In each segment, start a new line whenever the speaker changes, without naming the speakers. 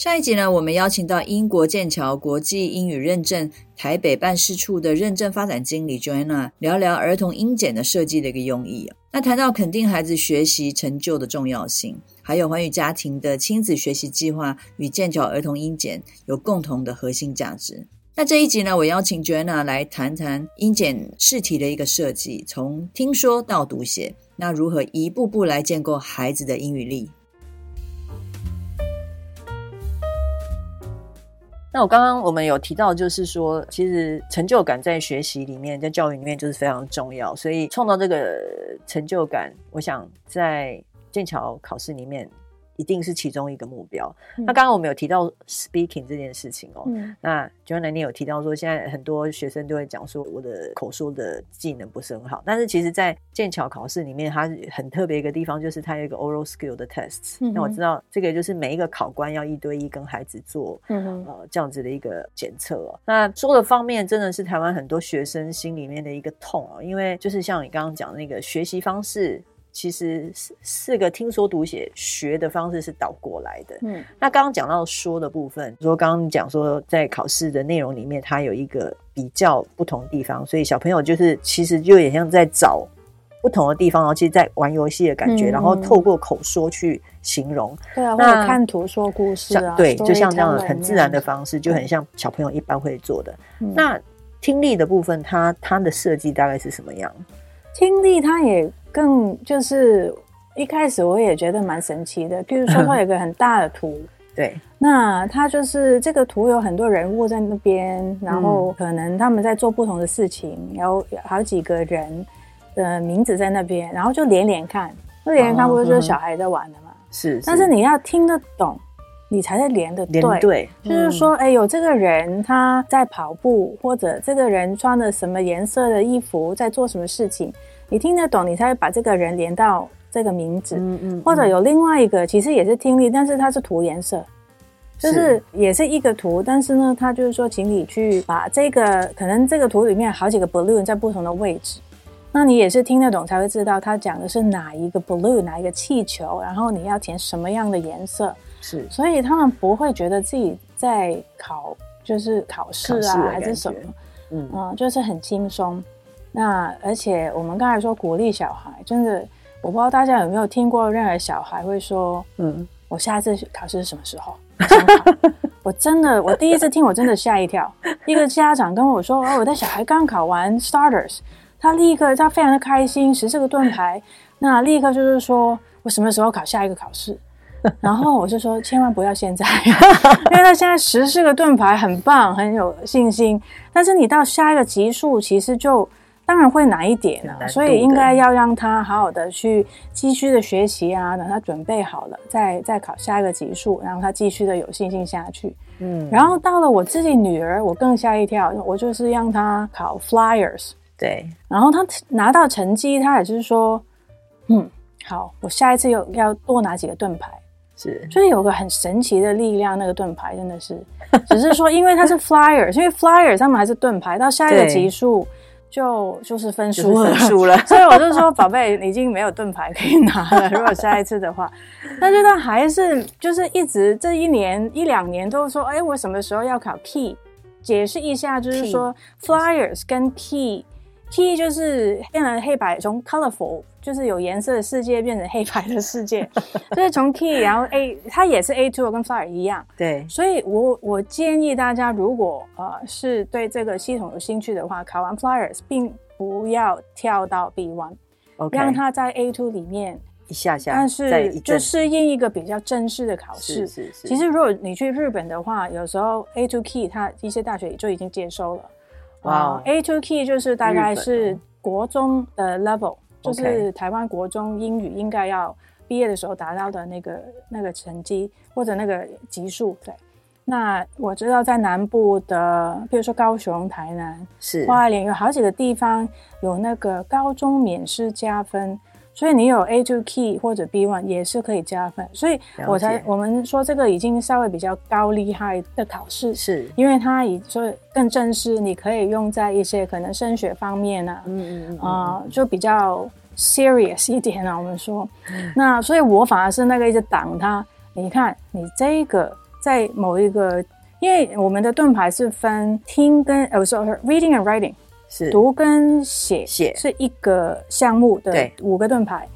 上一集呢，我们邀请到英国剑桥国际英语认证台北办事处的认证发展经理 Joanna 聊聊儿童英检的设计的一个用意。那谈到肯定孩子学习成就的重要性，还有寰宇家庭的亲子学习计划与剑桥儿童英检有共同的核心价值。那这一集呢，我邀请 Joanna 来谈谈英检试题的一个设计，从听说到读写，那如何一步步来建构孩子的英语力？
那我刚刚我们有提到，就是说，其实成就感在学习里面，在教育里面就是非常重要，所以创造这个成就感，我想在剑桥考试里面。一定是其中一个目标。嗯、那刚刚我们有提到 speaking 这件事情哦。嗯、那 Joanna 你有提到说，现在很多学生都会讲说，我的口说的技能不是很好。但是其实，在剑桥考试里面，它很特别一个地方，就是它有一个 oral skill 的 test。嗯、那我知道这个就是每一个考官要一对一跟孩子做，嗯这样子的一个检测哦。那说的方面，真的是台湾很多学生心里面的一个痛哦，因为就是像你刚刚讲的那个学习方式。其实四四个听说读写学的方式是倒过来的。嗯，那刚刚讲到说的部分，说刚刚讲说在考试的内容里面，它有一个比较不同的地方，所以小朋友就是其实就有点像在找不同的地方，然后其实在玩游戏的感觉，嗯、然后透过口说去形容。对啊，那
看图说故事啊，
对，就像这样的很自然的方式，就很像小朋友一般会做的。嗯、那听力的部分，它它的设计大概是什么样？
听力它也。更就是一开始我也觉得蛮神奇的，比如说它有一个很大的图，
对，
那它就是这个图有很多人物在那边，然后可能他们在做不同的事情，有好几个人的名字在那边，然后就连连看，那连连看不是就是小孩在玩的嘛？
是，
但是你要听得懂，你才在连的对，对，就是说，哎，有这个人他在跑步，或者这个人穿的什么颜色的衣服，在做什么事情。你听得懂，你才会把这个人连到这个名字，嗯嗯，或者有另外一个，其实也是听力，但是它是涂颜色，就是。也是一个图，但是呢，它就是说，请你去把这个可能这个图里面好几个 balloon 在不同的位置，那你也是听得懂才会知道它讲的是哪一个 balloon，哪一个气球，然后你要填什么样的颜色，
是，
所以他们不会觉得自己在考就是考试啊还是什么，嗯。嗯，就是很轻松。那而且我们刚才说鼓励小孩，真的，我不知道大家有没有听过任何小孩会说，嗯，我下一次考试是什么时候？我真的，我第一次听，我真的吓一跳。一个家长跟我说，哦，我的小孩刚考完 Starters，他立刻他非常的开心，十四个盾牌，那立刻就是说我什么时候考下一个考试？然后我就说，千万不要现在，因为他现在十四个盾牌很棒，很有信心，但是你到下一个级数，其实就。当然会难一点啊，所以应该要让他好好的去继续的学习啊，等他准备好了，再再考下一个级数，然后他继续的有信心下去。嗯，然后到了我自己女儿，我更吓一跳，我就是让她考 Flyers，
对，
然后她拿到成绩，她也是说，嗯，好，我下一次又要多拿几个盾牌，
是，
就是有个很神奇的力量，那个盾牌真的是，只是说因为它是 Flyers，因为 Flyers 他们还是盾牌，到下一个 级数。就就是分输了，
输了，
所以我就说，宝贝，已经没有盾牌可以拿了。如果下一次的话，但是他还是就是一直这一年一两年都说，哎，我什么时候要考 key？解释一下，就是说 flyers 跟 key。Key 就是变成黑白，从 colorful 就是有颜色的世界变成黑白的世界，就是从 Key，然后 A 它也是 A two 跟 Flyer 一样，
对，
所以我我建议大家如果呃是对这个系统有兴趣的话，考完 Flyers 并不要跳到 B1，Okay. 让它在 A two 里面
一下下，
但是就适应一个比较正式的考试。是是是。其实如果你去日本的话，有时候 A two Key 它一些大学就已经接收了。哇、wow，A2 Key 就是大概是国中的 level，、哦、就是台湾国中英语应该要毕业的时候达到的那个那个成绩或者那个级数。对，那我知道在南部的，比如说高雄、台南、
是
花莲，有好几个地方有那个高中免试加分。所以你有 A2 Key 或者 B one 也是可以加分，所以我才我们说这个已经稍微比较高厉害的考试，
是
因为它以所以更正式，你可以用在一些可能升学方面啊，嗯嗯嗯啊、呃，就比较 serious 一点啊。我们说，嗯、那所以我反而是那个一直挡他。你看，你这个在某一个，因为我们的盾牌是分听跟呃，不是 reading and writing。
是
读跟写写是一个项目的五个盾牌，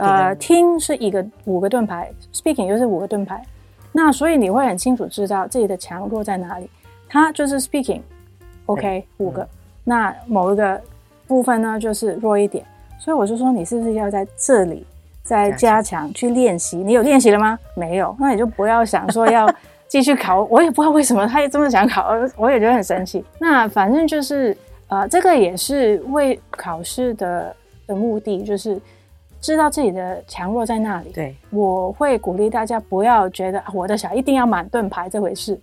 呃，听是一个五个盾牌，speaking 就是五个盾牌。那所以你会很清楚知道自己的强弱在哪里。它就是 speaking，OK，五个。那某一个部分呢，就是弱一点。所以我就说，你是不是要在这里再加强去练习？你有练习了吗？没有，那你就不要想说要 继续考。我也不知道为什么他也这么想考，我也觉得很生气。那反正就是。呃，这个也是为考试的的目的，就是知道自己的强弱在哪里。
对，
我会鼓励大家不要觉得我的小孩一定要满盾牌这回事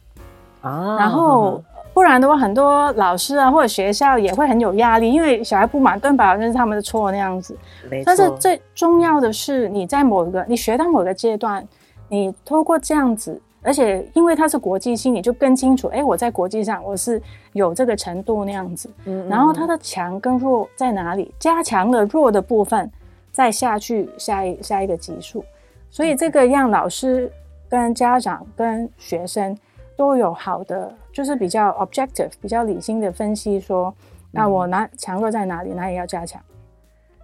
啊。然后不然的话，很多老师啊或者学校也会很有压力，因为小孩不满盾牌好像是他们的错那样子。但是最重要的是，你在某一个你学到某个阶段，你透过这样子。而且因为它是国际性，你就更清楚，哎，我在国际上我是有这个程度那样子。嗯，然后它的强跟弱在哪里？加强了弱的部分，再下去下一下一个级数。所以这个让老师跟家长跟学生都有好的，就是比较 objective、比较理性的分析说，说那我哪强弱在哪里，哪里要加强。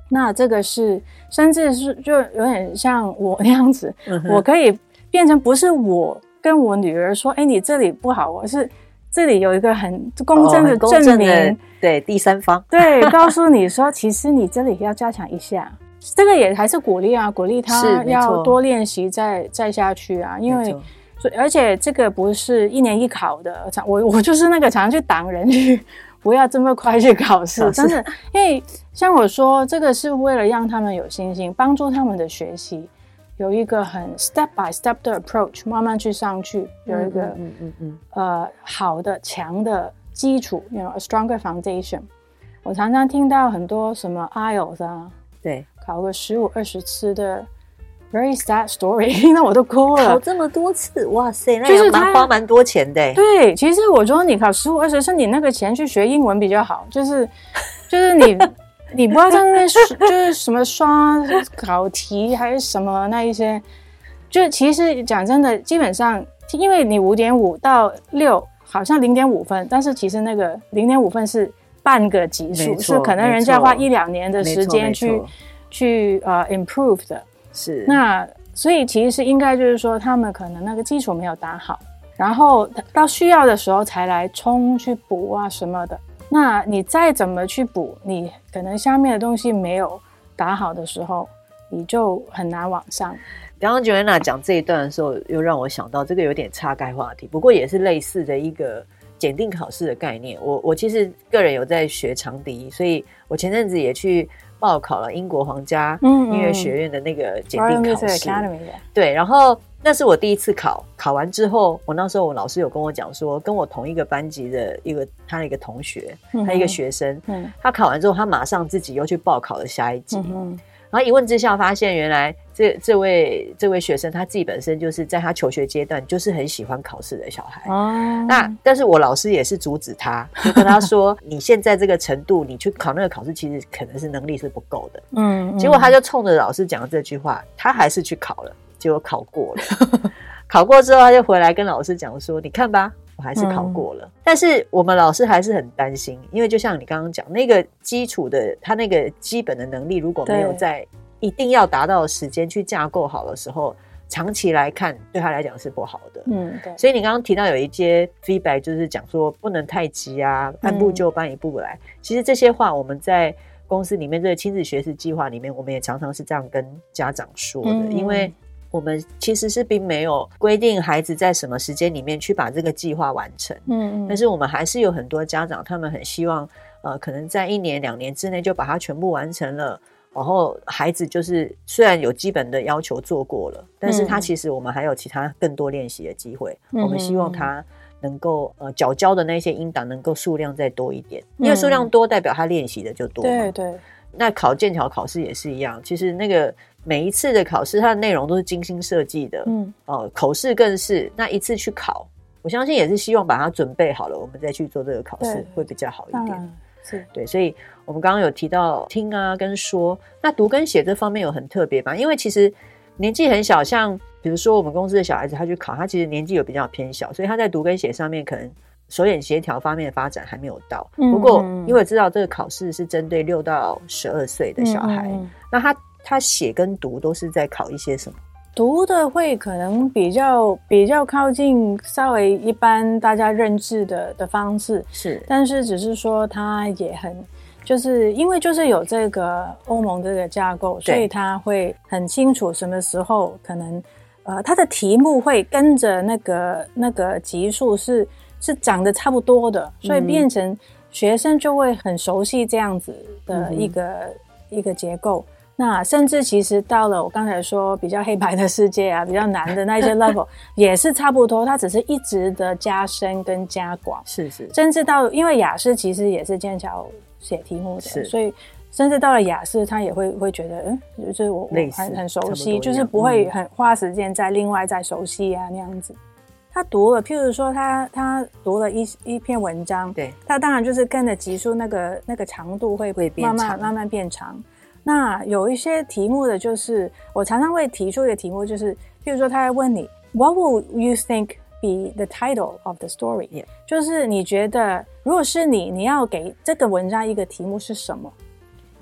那这个是，甚至是就有点像我那样子，嗯、我可以变成不是我。跟我女儿说：“哎，你这里不好，我是这里有一个很公正的证明，哦、
对第三方，
对，告诉你说，其实你这里要加强一下，这个也还是鼓励啊，鼓励他要多练习再，再再下去啊，因为而且这个不是一年一考的，我我就是那个常常去挡人去，不要这么快去考试，但是因为像我说，这个是为了让他们有信心，帮助他们的学习。”有一个很 step by step 的 approach，慢慢去上去，有一个嗯嗯嗯，嗯呃好的强的基础，you know a stronger foundation。我常常听到很多什么 IELTS 啊，
对，
考个十五二十次的 very sad story，那我都哭了。
考这么多次，哇塞，那就是蛮花蛮多钱的。
对，其实我说你考十五二十次，你那个钱去学英文比较好，就是就是你。你不要在那边就是什么刷考题还是什么那一些，就其实讲真的，基本上因为你五点五到六好像零点五分，但是其实那个零点五分是半个级数，是可能人家花一两年的时间去去呃 improve 的。是那所以其实应该就是说他们可能那个基础没有打好，然后到需要的时候才来冲去补啊什么的。那你再怎么去补，你可能下面的东西没有打好的时候，你就很难往上。
刚刚 Joanna 讲这一段的时候，又让我想到这个有点岔开话题，不过也是类似的一个检定考试的概念。我我其实个人有在学长笛，所以我前阵子也去报考了英国皇家音乐学院的那个检定考试。对，然后。那是我第一次考，考完之后，我那时候我老师有跟我讲说，跟我同一个班级的一个他的一个同学，嗯、他一个学生，嗯、他考完之后，他马上自己又去报考了下一级，嗯、然后一问之下发现，原来这这位这位学生他自己本身就是在他求学阶段就是很喜欢考试的小孩，哦、那但是我老师也是阻止他，就跟他说，你现在这个程度，你去考那个考试，其实可能是能力是不够的，嗯，结果他就冲着老师讲的这句话，他还是去考了。结果考过了，考过之后他就回来跟老师讲说：“你看吧，我还是考过了。嗯”但是我们老师还是很担心，因为就像你刚刚讲那个基础的，他那个基本的能力如果没有在一定要达到的时间去架构好的时候，长期来看对他来讲是不好的。嗯，对。所以你刚刚提到有一些 feedback，就是讲说不能太急啊，按部就班，一步步来。嗯、其实这些话我们在公司里面这个亲子学习计划里面，我们也常常是这样跟家长说的，嗯、因为。我们其实是并没有规定孩子在什么时间里面去把这个计划完成，嗯，但是我们还是有很多家长，他们很希望，呃，可能在一年两年之内就把它全部完成了，然后孩子就是虽然有基本的要求做过了，但是他其实我们还有其他更多练习的机会。嗯、我们希望他能够呃缴交的那些音档能够数量再多一点，嗯、因为数量多代表他练习的就多嘛。
对对。
那考剑桥考试也是一样，其实那个每一次的考试，它的内容都是精心设计的。嗯。哦、呃，口试更是那一次去考，我相信也是希望把它准备好了，我们再去做这个考试会比较好一点。
是
对，所以我们刚刚有提到听啊跟说，那读跟写这方面有很特别吗？因为其实年纪很小，像比如说我们公司的小孩子，他去考，他其实年纪有比较偏小，所以他在读跟写上面可能手眼协调方面的发展还没有到。嗯、不过因为知道这个考试是针对六到十二岁的小孩，嗯、那他他写跟读都是在考一些什么？
读的会可能比较比较靠近稍微一般大家认知的的方式
是，
但是只是说他也很就是因为就是有这个欧盟这个架构，所以他会很清楚什么时候可能呃他的题目会跟着那个那个级数是是长得差不多的，所以变成学生就会很熟悉这样子的一个、嗯、一个结构。那甚至其实到了我刚才说比较黑白的世界啊，比较难的那些 level 也是差不多，它只是一直的加深跟加广。
是是。
甚至到因为雅思其实也是剑桥写题目的，所以甚至到了雅思，他也会会觉得，嗯，就是我很很熟悉，就是不会很花时间在另外再熟悉啊那样子。他读了，譬如说他他读了一一篇文章，
对，
他当然就是跟着级数那个那个长度会会慢慢慢慢变长。那有一些题目的就是，我常常会提出一个题目，就是，譬如说，他会问你，What would you think be the title of the story？. 就是你觉得，如果是你，你要给这个文章一个题目是什么？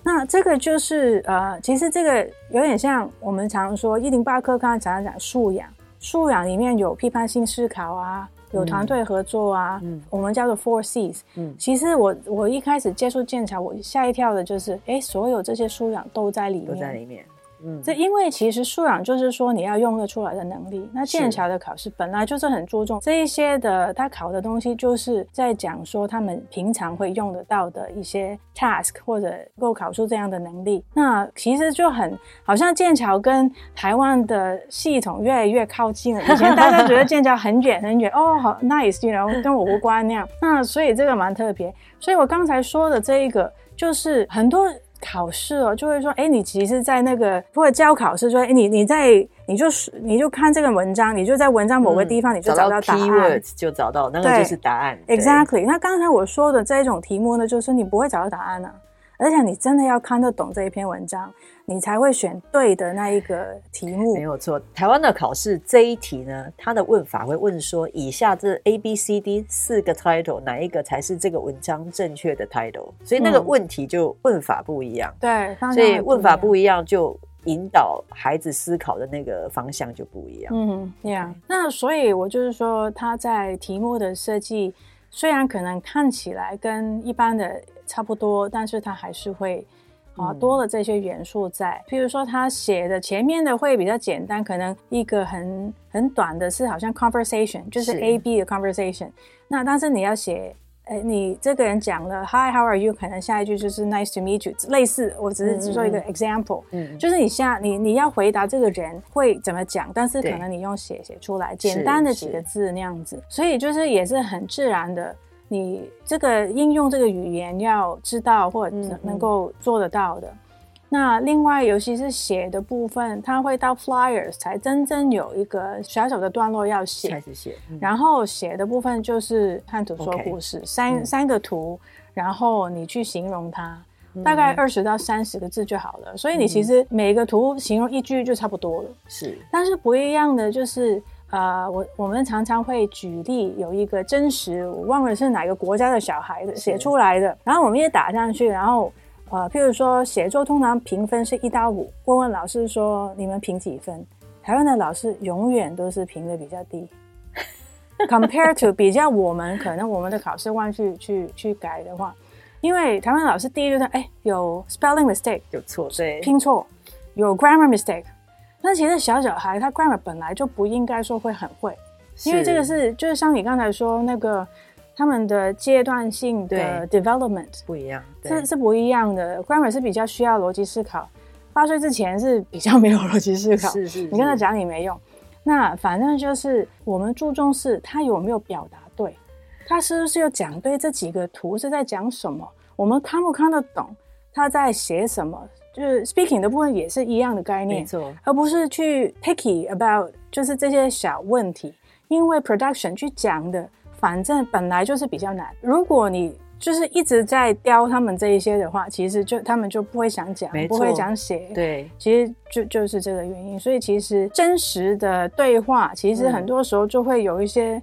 那这个就是，呃，其实这个有点像我们常说一零八课刚才常常讲素养，素养里面有批判性思考啊。有团队合作啊，嗯，我们叫做 Four Cs。嗯，其实我我一开始接触剑桥，我吓一跳的就是，哎，所有这些素养都在里面，
都在里面。嗯，
这因为其实素养就是说你要用得出来的能力。那剑桥的考试本来就是很注重这一些的，他考的东西就是在讲说他们平常会用得到的一些 task 或者够考出这样的能力。那其实就很好像剑桥跟台湾的系统越来越靠近了。以前大家觉得剑桥很远很远，哦，好 nice，然后跟我无关那样。那所以这个蛮特别。所以我刚才说的这一个就是很多。考试哦，就会说，哎，你其实，在那个或者教考试，说，哎，你你在，你就是你就看这个文章，你就在文章某个地方，你就找到答案，嗯、找到 keywords
就找到那个就是答案。
Exactly。那刚才我说的这种题目呢，就是你不会找到答案啊，而且你真的要看得懂这一篇文章。你才会选对的那一个题目，
没有错。台湾的考试这一题呢，它的问法会问说：以下这 A、B、C、D 四个 title，哪一个才是这个文章正确的 title？所以那个问题就问法不一样。
对、嗯，
所以问法不一样，就引导孩子思考的那个方向就不一样。
嗯，这样。那所以我就是说，他在题目的设计虽然可能看起来跟一般的差不多，但是他还是会。啊，多了这些元素在，譬如说他写的前面的会比较简单，可能一个很很短的是好像 conversation，就是 A B 的 conversation。那但是你要写，哎，你这个人讲了 Hi，how are you？可能下一句就是 Nice to meet you，类似，我只是只做一个 example，嗯，就是你下你你要回答这个人会怎么讲，但是可能你用写写出来，简单的几个字那样子，所以就是也是很自然的。你这个应用这个语言要知道或者能够做得到的。嗯嗯，那另外，尤其是写的部分，它会到 flyers 才真正有一个小小的段落要写。
开始写。嗯、
然后写的部分就是看图说故事，okay, 三、嗯、三个图，然后你去形容它，嗯、大概二十到三十个字就好了。所以你其实每个图形容一句就差不多了。
是。
但是不一样的就是。呃，我我们常常会举例，有一个真实，我忘了是哪个国家的小孩子写出来的，然后我们也打上去，然后呃，譬如说写作通常评分是一到五，问问老师说你们评几分？台湾的老师永远都是评的比较低，compare to 比较我们可能我们的考试忘去去去改的话，因为台湾老师第一就是哎有 spelling mistake
有错对
拼错，有 grammar mistake。那其实小小孩他 grammar 本来就不应该说会很会，因为这个是就是像你刚才说那个他们的阶段性的 development
不一样，
是是不一样的。grammar 是比较需要逻辑思考，八岁之前是比较没有逻辑思考，
是是，是，
你跟他讲也没用。那反正就是我们注重是他有没有表达对，他是不是有讲对这几个图是在讲什么，我们看不看得懂他在写什么？就是 speaking 的部分也是一样的概念，
没错，
而不是去 picky about 就是这些小问题，因为 production 去讲的，反正本来就是比较难。如果你就是一直在雕他们这一些的话，其实就他们就不会想讲，不会想写。
对，
其实就就是这个原因。所以其实真实的对话，其实很多时候就会有一些、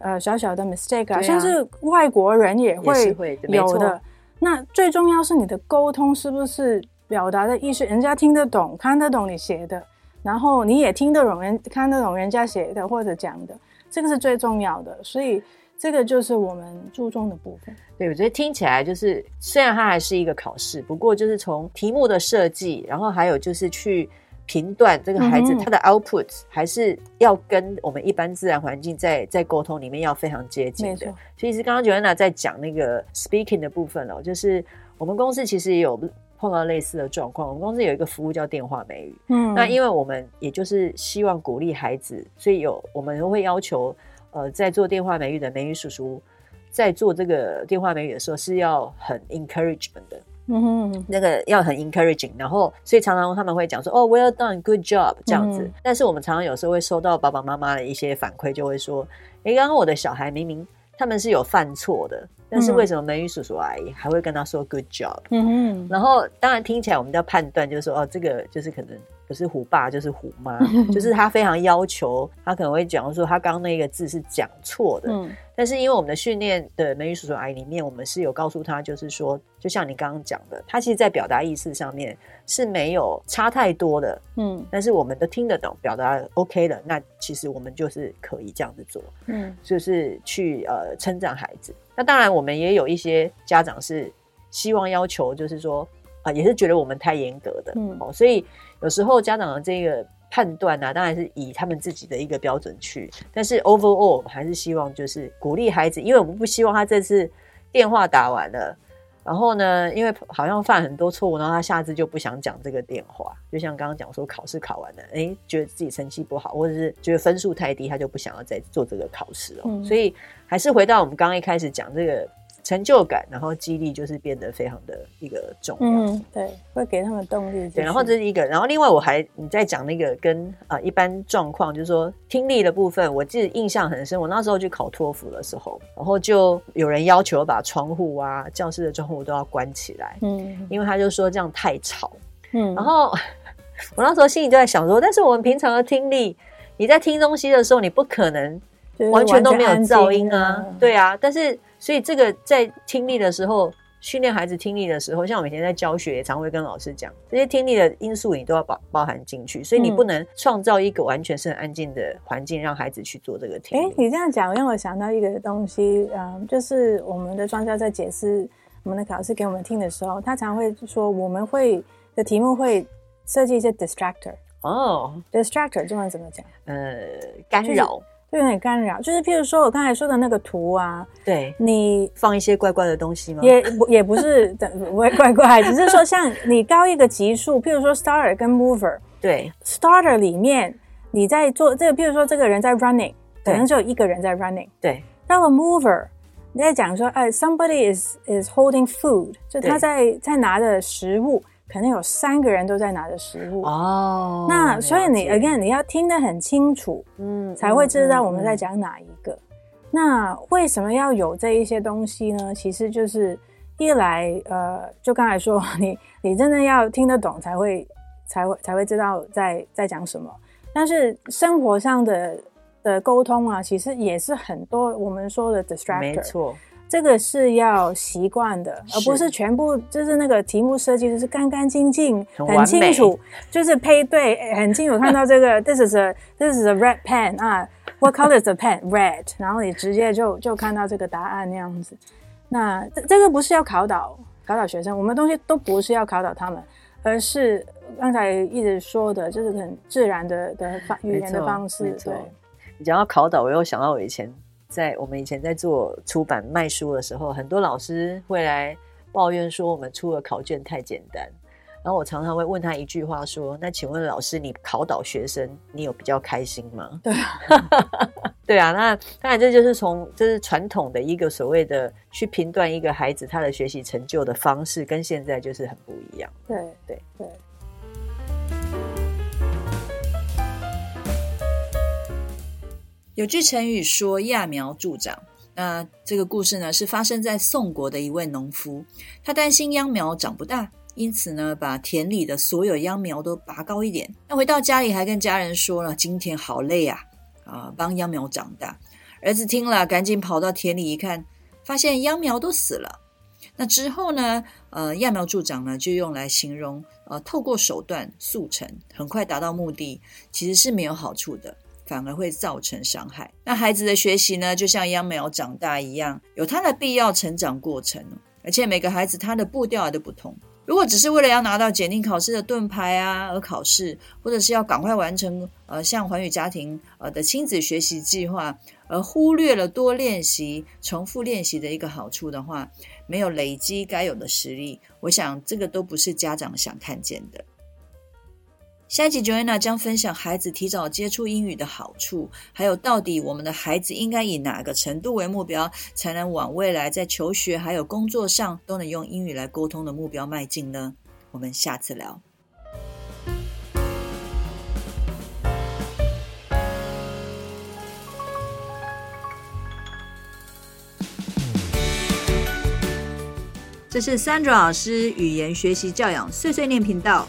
嗯、呃小小的 mistake 啊，像是外国人也会有的。那最重要是你的沟通是不是？表达的意思，人家听得懂、看得懂你写的，然后你也听得懂人、看得懂人家写的或者讲的，这个是最重要的。所以这个就是我们注重的部分。
对，我觉得听起来就是，虽然它还是一个考试，不过就是从题目的设计，然后还有就是去评断这个孩子他的 output，还是要跟我们一般自然环境在在沟通里面要非常接近的。其实刚刚 Joanna 在讲那个 speaking 的部分哦，就是我们公司其实也有。碰到类似的状况，我们公司有一个服务叫电话美语。嗯，那因为我们也就是希望鼓励孩子，所以有我们会要求，呃，在做电话美语的美语叔叔，在做这个电话美语的时候是要很 encouragement 的。嗯哼，那个要很 encouraging，然后所以常常他们会讲说，哦，well done，good job 这样子。嗯、但是我们常常有时候会收到爸爸妈妈的一些反馈，就会说，诶，刚刚我的小孩明明他们是有犯错的。但是为什么美女叔叔阿姨还会跟他说 good job？嗯哼，然后当然听起来我们要判断，就是说哦，这个就是可能。不是虎爸就是虎妈，就是他非常要求，他可能会讲说他刚刚那个字是讲错的。嗯，但是因为我们的训练的美女叔叔阿姨里面，我们是有告诉他，就是说，就像你刚刚讲的，他其实在表达意思上面是没有差太多的。嗯，但是我们都听得懂，表达 OK 的，那其实我们就是可以这样子做。嗯，就是去呃称赞孩子。那当然，我们也有一些家长是希望要求，就是说啊、呃，也是觉得我们太严格的。嗯，哦，所以。有时候家长的这个判断呢、啊，当然是以他们自己的一个标准去，但是 overall 我们还是希望就是鼓励孩子，因为我们不希望他这次电话打完了，然后呢，因为好像犯很多错误，然后他下次就不想讲这个电话，就像刚刚讲说考试考完了，哎，觉得自己成绩不好，或者是觉得分数太低，他就不想要再做这个考试哦。嗯、所以还是回到我们刚刚一开始讲这个。成就感，然后激励就是变得非常的一个重要。
嗯，对，会给他们动力。
对，然后这是一个，然后另外我还你在讲那个跟啊、呃、一般状况，就是说听力的部分，我记得印象很深。我那时候去考托福的时候，然后就有人要求把窗户啊、教室的窗户都要关起来，嗯，因为他就说这样太吵，嗯，然后我那时候心里就在想说，但是我们平常的听力，你在听东西的时候，你不可能完全都没有噪音啊，对啊，但是。所以这个在听力的时候，训练孩子听力的时候，像我以前在教学，也常会跟老师讲，这些听力的因素你都要包包含进去。所以你不能创造一个完全是很安静的环境，让孩子去做这个听力。
哎，你这样讲让我想到一个东西，嗯，就是我们的专家在解释我们的考试给我们听的时候，他常会说我们会的题目会设计一些 distractor。哦，distractor 中文怎么讲？呃，
干扰。
就有点干扰，就是譬如说我刚才说的那个图啊，
对，
你
放一些怪怪的东西吗？
也也不是不会怪怪，只是说像你高一个级数，譬如说 starter 跟 mover，
对
，starter 里面你在做这个，譬如说这个人在 running，可能只有一个人在 running，
对，
到了 mover，你在讲说，哎，somebody is is holding food，就他在在拿着食物。可能有三个人都在拿着食物哦，那所以你 again 你要听得很清楚，嗯，才会知道我们在讲哪一个。嗯嗯嗯、那为什么要有这一些东西呢？其实就是一来，呃，就刚才说，你你真的要听得懂才会才会才会知道在在讲什么。但是生活上的的沟通啊，其实也是很多我们说的 distractor，没错。这个是要习惯的，而不是全部就是那个题目设计就是干干净净、很清楚，就是配对很清楚看到这个 this is a this is a red pen 啊，what color is the pen red，然后你直接就就看到这个答案那样子。那这这个不是要考倒考倒学生，我们东西都不是要考倒他们，而是刚才一直说的，就是很自然的的方语言的方式。对，
你讲到考倒，我又想到我以前。在我们以前在做出版卖书的时候，很多老师会来抱怨说我们出的考卷太简单。然后我常常会问他一句话说：“那请问老师，你考倒学生，你有比较开心吗？”
对
啊，对啊，那当然这就是从这是传统的一个所谓的去评断一个孩子他的学习成就的方式，跟现在就是很不一样。
对对对。
有句成语说“揠苗助长”，那这个故事呢是发生在宋国的一位农夫，他担心秧苗长不大。因此呢，把田里的所有秧苗都拔高一点。那回到家里，还跟家人说了：“今天好累啊，啊，帮秧苗长大。”儿子听了，赶紧跑到田里一看，发现秧苗都死了。那之后呢，呃，揠苗助长呢，就用来形容呃，透过手段速成，很快达到目的，其实是没有好处的，反而会造成伤害。那孩子的学习呢，就像秧苗长大一样，有它的必要成长过程，而且每个孩子他的步调都不同。如果只是为了要拿到检定考试的盾牌啊而考试，或者是要赶快完成呃像寰宇家庭呃的亲子学习计划，而忽略了多练习、重复练习的一个好处的话，没有累积该有的实力，我想这个都不是家长想看见的。下一集 Joanna 将分享孩子提早接触英语的好处，还有到底我们的孩子应该以哪个程度为目标，才能往未来在求学还有工作上都能用英语来沟通的目标迈进呢？我们下次聊。这是 Sandra 老师语言学习教养碎碎念频道。